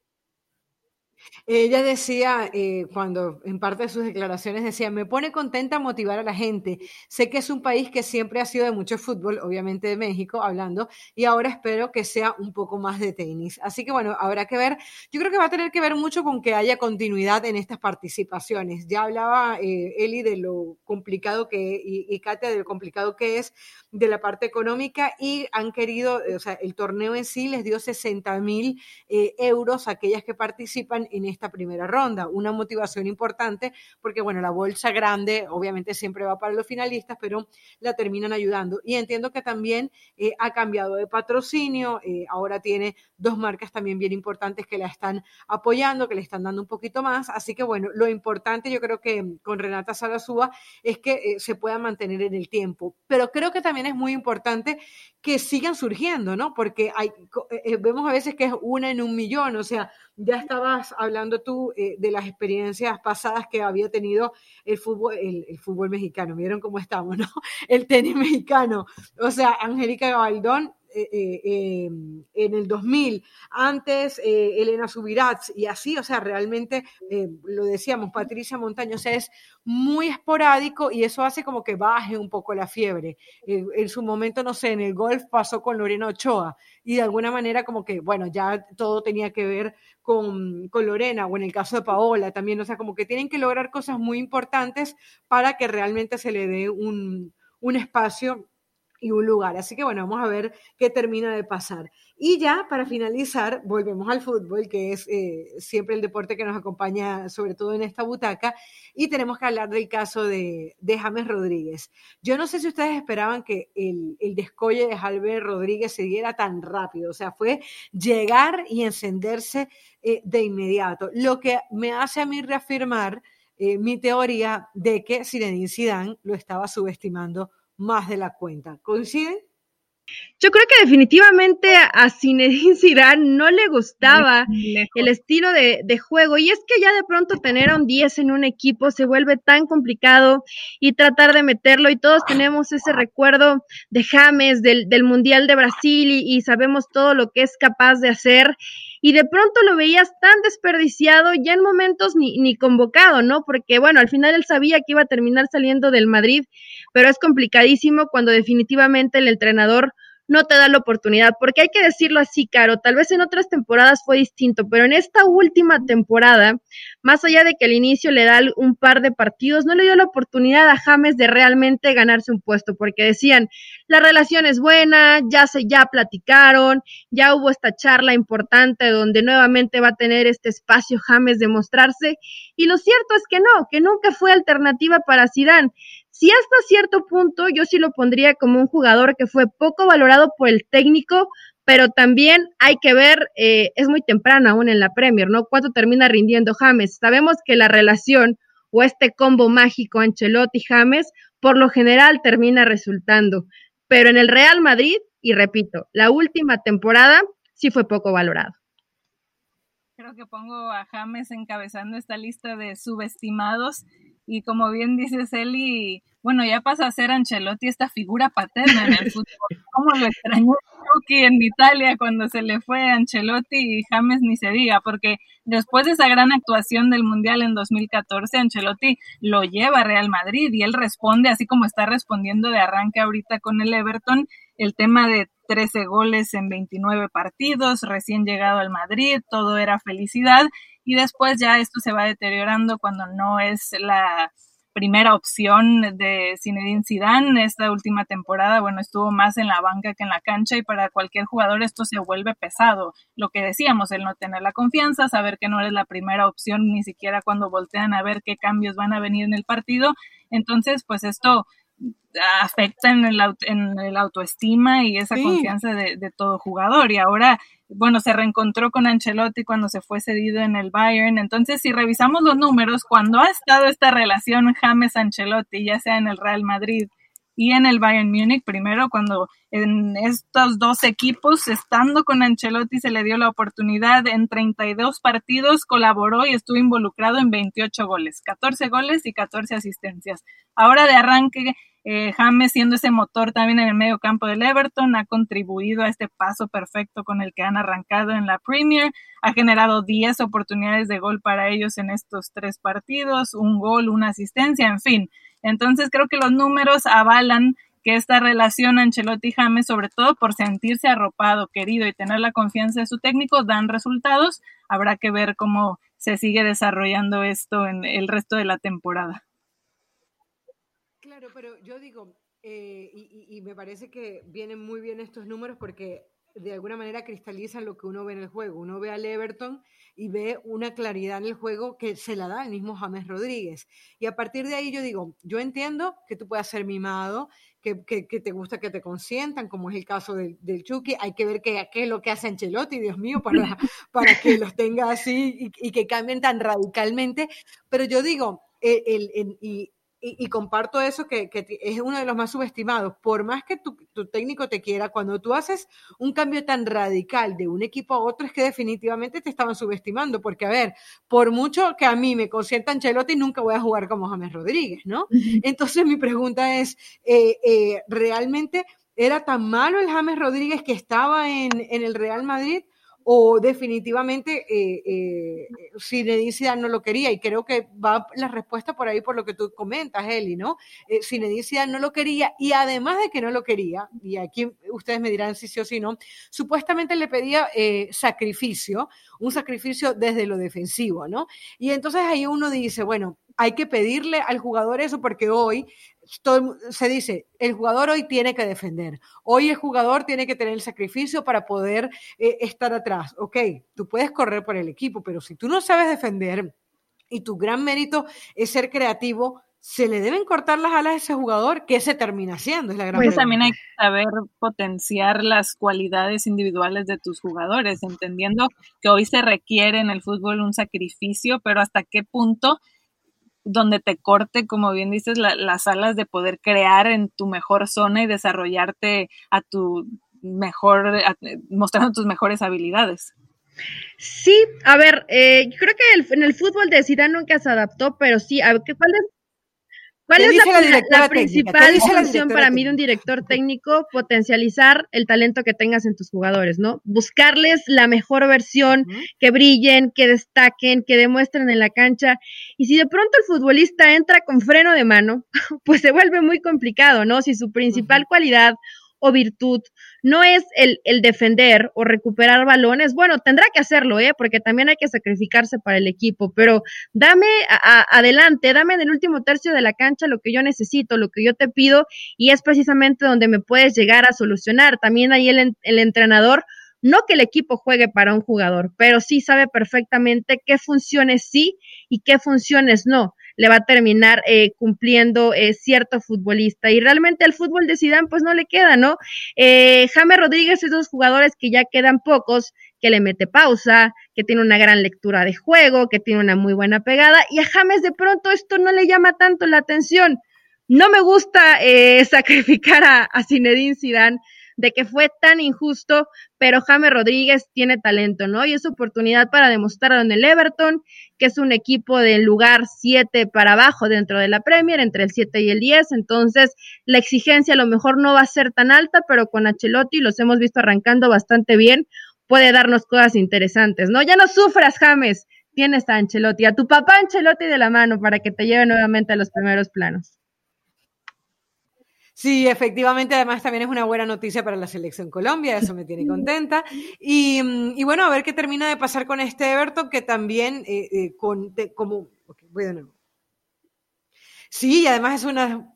Ella decía, eh, cuando en parte de sus declaraciones decía, me pone contenta motivar a la gente. Sé que es un país que siempre ha sido de mucho fútbol, obviamente de México hablando, y ahora espero que sea un poco más de tenis. Así que bueno, habrá que ver. Yo creo que va a tener que ver mucho con que haya continuidad en estas participaciones. Ya hablaba eh, Eli de lo complicado que, y, y Katia de lo complicado que es de la parte económica y han querido, o sea, el torneo en sí les dio 60 mil eh, euros a aquellas que participan en esta primera ronda. Una motivación importante porque, bueno, la bolsa grande obviamente siempre va para los finalistas, pero la terminan ayudando. Y entiendo que también eh, ha cambiado de patrocinio, eh, ahora tiene dos marcas también bien importantes que la están apoyando, que le están dando un poquito más. Así que, bueno, lo importante yo creo que con Renata Salasúa es que se pueda mantener en el tiempo. Pero creo que también es muy importante que sigan surgiendo, ¿no? Porque hay, eh, vemos a veces que es una en un millón, o sea, ya estabas hablando tú eh, de las experiencias pasadas que había tenido el fútbol, el, fútbol mexicano, vieron cómo estamos, ¿no? El tenis mexicano, o sea, Angélica Gabaldón eh, eh, en el 2000, antes eh, Elena Subirats y así, o sea, realmente lo decíamos, Patricia Montaño, o sea, es muy esporádico y eso hace como que baje un poco la fiebre. en su momento, no sé, en el golf pasó con Lorena Ochoa y de alguna manera como que, bueno, ya todo tenía que ver con, con Lorena o en el caso de Paola también, o sea, como que tienen que lograr cosas muy importantes para que realmente se le dé un, un espacio y un lugar. Así que bueno, vamos a ver qué termina de pasar. Y ya para finalizar, volvemos al fútbol, que es eh, siempre el deporte que nos acompaña, sobre todo en esta butaca, y tenemos que hablar del caso de, de James Rodríguez. Yo no sé si ustedes esperaban que el, el descolle de James Rodríguez se diera tan rápido, o sea, fue llegar y encenderse eh, de inmediato, lo que me hace a mí reafirmar eh, mi teoría de que Zinedine Zidane lo estaba subestimando más de la cuenta. ¿Coinciden? Yo creo que definitivamente a Zinedine Zidane no le gustaba el estilo de, juego y es que ya de pronto tener a un 10 en un equipo se vuelve tan complicado y tratar de meterlo y todos tenemos ese recuerdo de James del, Mundial de Brasil y, y sabemos todo lo que es capaz de hacer y de pronto lo veías tan desperdiciado ya en momentos ni, ni convocado, ¿no? Porque bueno, al final él sabía que iba a terminar saliendo del Madrid pero es complicadísimo cuando definitivamente el entrenador no te da la oportunidad, porque hay que decirlo así, Caro, tal vez en otras temporadas fue distinto, pero en esta última temporada, más allá de que al inicio le da un par de partidos, no le dio la oportunidad a James de realmente ganarse un puesto, porque decían, la relación es buena, ya se ya platicaron, ya hubo esta charla importante donde nuevamente va a tener este espacio James de mostrarse, y lo cierto es que no, que nunca fue alternativa para Zidane. Si hasta cierto punto yo sí lo pondría como un jugador que fue poco valorado por el técnico, pero también hay que ver, eh, es muy temprano aún en la Premier, ¿no? ¿Cuánto termina rindiendo James? Sabemos que la relación o este combo mágico Ancelotti-James por lo general termina resultando, pero en el Real Madrid, y repito, la última temporada sí fue poco valorado. Creo que pongo a James encabezando esta lista de subestimados y como bien dices Eli, bueno, ya pasa a ser Ancelotti esta figura paterna en el fútbol. ¿Cómo lo extrañó Chucky en Italia cuando se le fue Ancelotti y James ni se diga? Porque después de esa gran actuación del Mundial en 2014, Ancelotti lo lleva a Real Madrid y él responde así como está respondiendo de arranque ahorita con el Everton, el tema de 13 goles en 29 partidos, recién llegado al Madrid, todo era felicidad y después ya esto se va deteriorando cuando no es la primera opción de Zinedine Zidane. Esta última temporada, bueno, estuvo más en la banca que en la cancha y para cualquier jugador esto se vuelve pesado. Lo que decíamos, el no tener la confianza, saber que no eres la primera opción ni siquiera cuando voltean a ver qué cambios van a venir en el partido. Entonces, pues esto afecta en el, en el autoestima y esa confianza de, de, todo jugador. Y ahora, bueno, se reencontró con Ancelotti cuando se fue cedido en el Bayern. Entonces, si revisamos los números, cuando ha estado esta relación James-Ancelotti, ya sea en el Real Madrid y en el Bayern Múnich, primero cuando en estos dos equipos, estando con Ancelotti, se le dio la oportunidad en 32 partidos, colaboró y estuvo involucrado en 28 goles, 14 goles y 14 asistencias. Ahora de arranque Eh, James, siendo ese motor también en el medio campo del Everton, ha contribuido a este paso perfecto con el que han arrancado en la Premier. Ha generado 10 oportunidades de gol para ellos en estos tres partidos, un gol, una asistencia, en fin. Entonces creo que los números avalan que esta relación Ancelotti-James, sobre todo por sentirse arropado, querido y tener la confianza de su técnico, dan resultados. Habrá que ver cómo se sigue desarrollando esto en el resto de la temporada. Claro, pero yo digo, eh, y, me parece que vienen muy bien estos números porque de alguna manera cristalizan lo que uno ve en el juego. Uno ve al Everton y ve una claridad en el juego que se la da el mismo James Rodríguez. Y a partir de ahí yo digo, yo entiendo que tú puedas ser mimado, que, te gusta que te consientan, como es el caso del, Chucky. Hay que ver qué, es lo que hace Ancelotti, Dios mío, para, para que los tenga así y, que cambien tan radicalmente. Pero yo digo, el, el, y y, comparto eso, que, es uno de los más subestimados. Por más que tu, técnico te quiera, cuando tú haces un cambio tan radical de un equipo a otro, es que definitivamente te estaban subestimando. Porque, a ver, por mucho que a mí me consienta Ancelotti, nunca voy a jugar como James Rodríguez, ¿no? Entonces, mi pregunta es, eh, eh, ¿realmente era tan malo el James Rodríguez que estaba en, en el Real Madrid? O definitivamente eh, eh, no lo quería y creo que va la respuesta por ahí por lo que tú comentas, Eli, ¿no? Eh, Zinedine no lo quería y además de que no lo quería, y aquí ustedes me dirán si sí o si no, supuestamente le pedía eh, sacrificio, un sacrificio desde lo defensivo, ¿no? Y entonces ahí uno dice, bueno, hay que pedirle al jugador eso porque hoy se dice, el jugador hoy tiene que defender, hoy el jugador tiene que tener el sacrificio para poder eh, estar atrás. Ok, tú puedes correr por el equipo, pero si tú no sabes defender y tu gran mérito es ser creativo, se le deben cortar las alas a ese jugador, ¿qué se termina haciendo? Es la gran pues también hay que saber potenciar las cualidades individuales de tus jugadores, entendiendo que hoy se requiere en el fútbol un sacrificio, pero hasta qué punto donde te corte, como bien dices, las alas de poder crear en tu mejor zona y desarrollarte a tu mejor, mostrando tus mejores habilidades. Sí, a ver, eh, yo creo que en el fútbol de Zidane nunca se adaptó, pero sí, a ver, ¿cuál es ¿Cuál es la, principal función para mí de un director técnico? Potencializar el talento que tengas en tus jugadores, ¿no? Buscarles la mejor versión, que brillen, que destaquen, que demuestren en la cancha. Y si de pronto el futbolista entra con freno de mano, pues se vuelve muy complicado, ¿no? Si su principal cualidad o virtud no es el, el, defender o recuperar balones, bueno, tendrá que hacerlo, ¿eh? porque también hay que sacrificarse para el equipo, pero dame adelante, dame en el último tercio de la cancha lo que yo necesito, lo que yo te pido, y es precisamente donde me puedes llegar a solucionar. También ahí el, el entrenador no que el equipo juegue para un jugador, pero sí sabe perfectamente qué funciones sí y qué funciones no le va a terminar eh, cumpliendo eh, cierto futbolista. Y realmente al fútbol de Zidane pues no le queda, ¿no? Eh, James Rodríguez es dos jugadores que ya quedan pocos, que le mete pausa, que tiene una gran lectura de juego, que tiene una muy buena pegada, y a James de pronto esto no le llama tanto la atención. No me gusta eh, sacrificar a, a Zinedine Zidane, de que fue tan injusto, pero James Rodríguez tiene talento, ¿no? Y es oportunidad para demostrarlo en el Everton, que es un equipo del lugar 7 para abajo dentro de la Premier, entre el 7 y el 10, entonces la exigencia a lo mejor no va a ser tan alta, pero con Ancelotti los hemos visto arrancando bastante bien, puede darnos cosas interesantes, ¿no? Ya no sufras, James, tienes a Ancelotti, a tu papá Ancelotti de la mano para que te lleve nuevamente a los primeros planos. Sí, efectivamente, además también es una buena noticia para la selección Colombia, eso me tiene contenta. Y, y bueno, a ver qué termina de pasar con este Everton, que también, eh, eh, con, como. Sí, además es una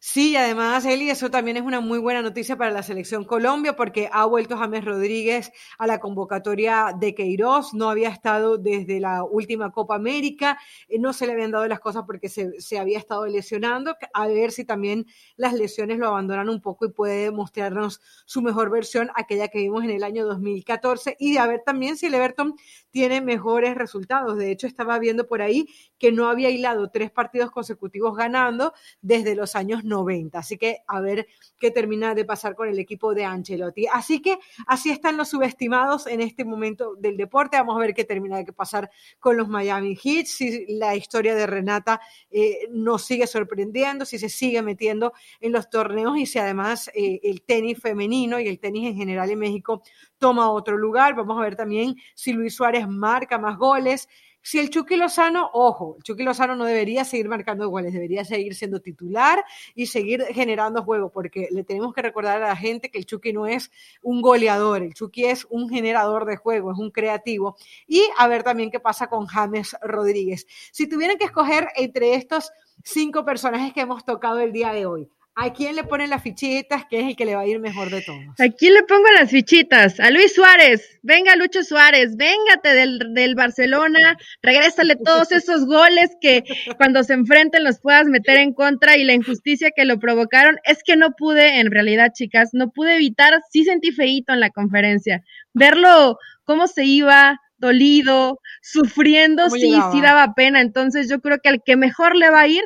Sí, además, Eli, eso también es una muy buena noticia para la selección Colombia porque ha vuelto James Rodríguez a la convocatoria de Queiroz, no había estado desde la última Copa América, eh, no se le habían dado las cosas porque se, se, había estado lesionando, a ver si también las lesiones lo abandonan un poco y puede mostrarnos su mejor versión, aquella que vimos en el año 2014, y a ver también si el Everton tiene mejores resultados. De hecho, estaba viendo por ahí que no había hilado tres partidos consecutivos ganando desde desde los años 90. Así que a ver qué termina de pasar con el equipo de Ancelotti. Así que así están los subestimados en este momento del deporte. Vamos a ver qué termina de pasar con los Miami Heat, si la historia de Renata eh, nos sigue sorprendiendo, si se sigue metiendo en los torneos y si además eh, el tenis femenino y el tenis en general en México toma otro lugar. Vamos a ver también si Luis Suárez marca más goles. Si el Chucky Lozano, ojo, el Chucky Lozano no debería seguir marcando goles, debería seguir siendo titular y seguir generando juego, porque le tenemos que recordar a la gente que el Chucky no es un goleador, el Chucky es un generador de juego, es un creativo. Y a ver también qué pasa con James Rodríguez. Si tuvieran que escoger entre estos cinco personajes que hemos tocado el día de hoy, ¿A quién le ponen las fichitas que es el que le va a ir mejor de todos? ¿A quién le pongo las fichitas? A Luis Suárez. Venga, Lucho Suárez, véngate del, del Barcelona, regrésale todos esos goles que cuando se enfrenten los puedas meter en contra y la injusticia que lo provocaron. Es que no pude, en realidad, chicas, no pude evitar, sí sentí feíto en la conferencia, verlo cómo se iba, dolido, sufriendo, sí, sí daba pena. Entonces yo creo que al que mejor le va a ir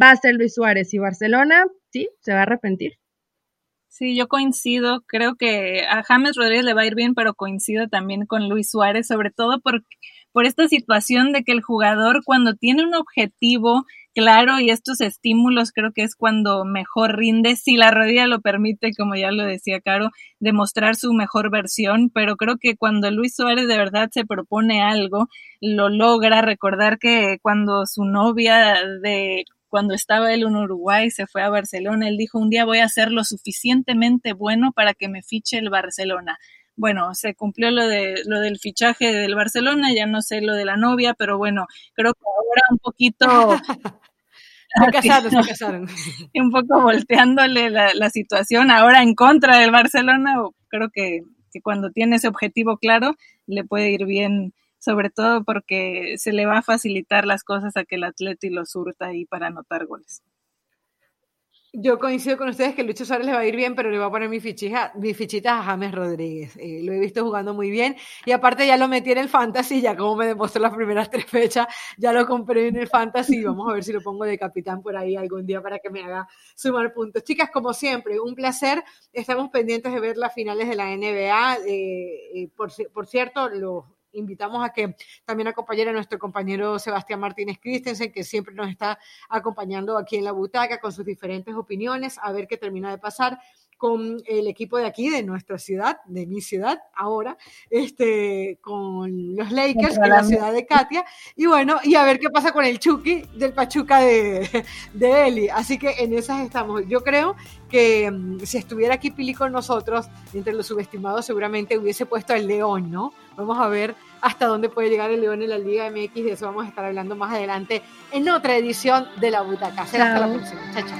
va a ser Luis Suárez y Barcelona, sí, se va a arrepentir. Sí, yo coincido, creo que a James Rodríguez le va a ir bien, pero coincido también con Luis Suárez, sobre todo por, por esta situación de que el jugador cuando tiene un objetivo claro y estos estímulos creo que es cuando mejor rinde, si la rodilla lo permite, como ya lo decía Caro, demostrar su mejor versión, pero creo que cuando Luis Suárez de verdad se propone algo, lo logra. Recordar que cuando su novia de cuando estaba él en Uruguay, se fue a Barcelona, él dijo, un día voy a ser lo suficientemente bueno para que me fiche el Barcelona. Bueno, se cumplió lo, de, lo del fichaje del Barcelona, ya no sé lo de la novia, pero bueno, creo que ahora un poquito... se casaron, se casaron. un poco volteándole la, la, situación ahora en contra del Barcelona, creo que, que cuando tiene ese objetivo claro, le puede ir bien sobre todo porque se le va a facilitar las cosas a que el atleta y lo surta ahí para anotar goles. Yo coincido con ustedes que Lucho Suárez le va a ir bien, pero le va a poner mi, fichita, mi fichita a James Rodríguez. Eh, lo he visto jugando muy bien y aparte ya lo metí en el fantasy, ya como me demostró las primeras tres fechas, ya lo compré en el fantasy. Vamos a ver si lo pongo de capitán por ahí algún día para que me haga sumar puntos. Chicas, como siempre, un placer. Estamos pendientes de ver las finales de la NBA. Eh, eh, por, por cierto, los invitamos a que también acompañara a nuestro compañero Sebastián Martínez Christensen, que siempre nos está acompañando aquí en la butaca con sus diferentes opiniones, a ver qué termina de pasar con el equipo de aquí, de nuestra ciudad, de mi ciudad ahora, este, con los Lakers en la ciudad de Katia, y bueno, y a ver qué pasa con el Chucky del Pachuca de, de Eli. Así que en esas estamos. Yo creo que mm, si estuviera aquí Pili con nosotros, entre los subestimados, seguramente hubiese puesto el León, ¿no? Vamos a ver hasta dónde puede llegar el León en la Liga MX, de eso vamos a estar hablando más adelante en otra edición de La Butaca. Hasta la próxima. Chao, chao.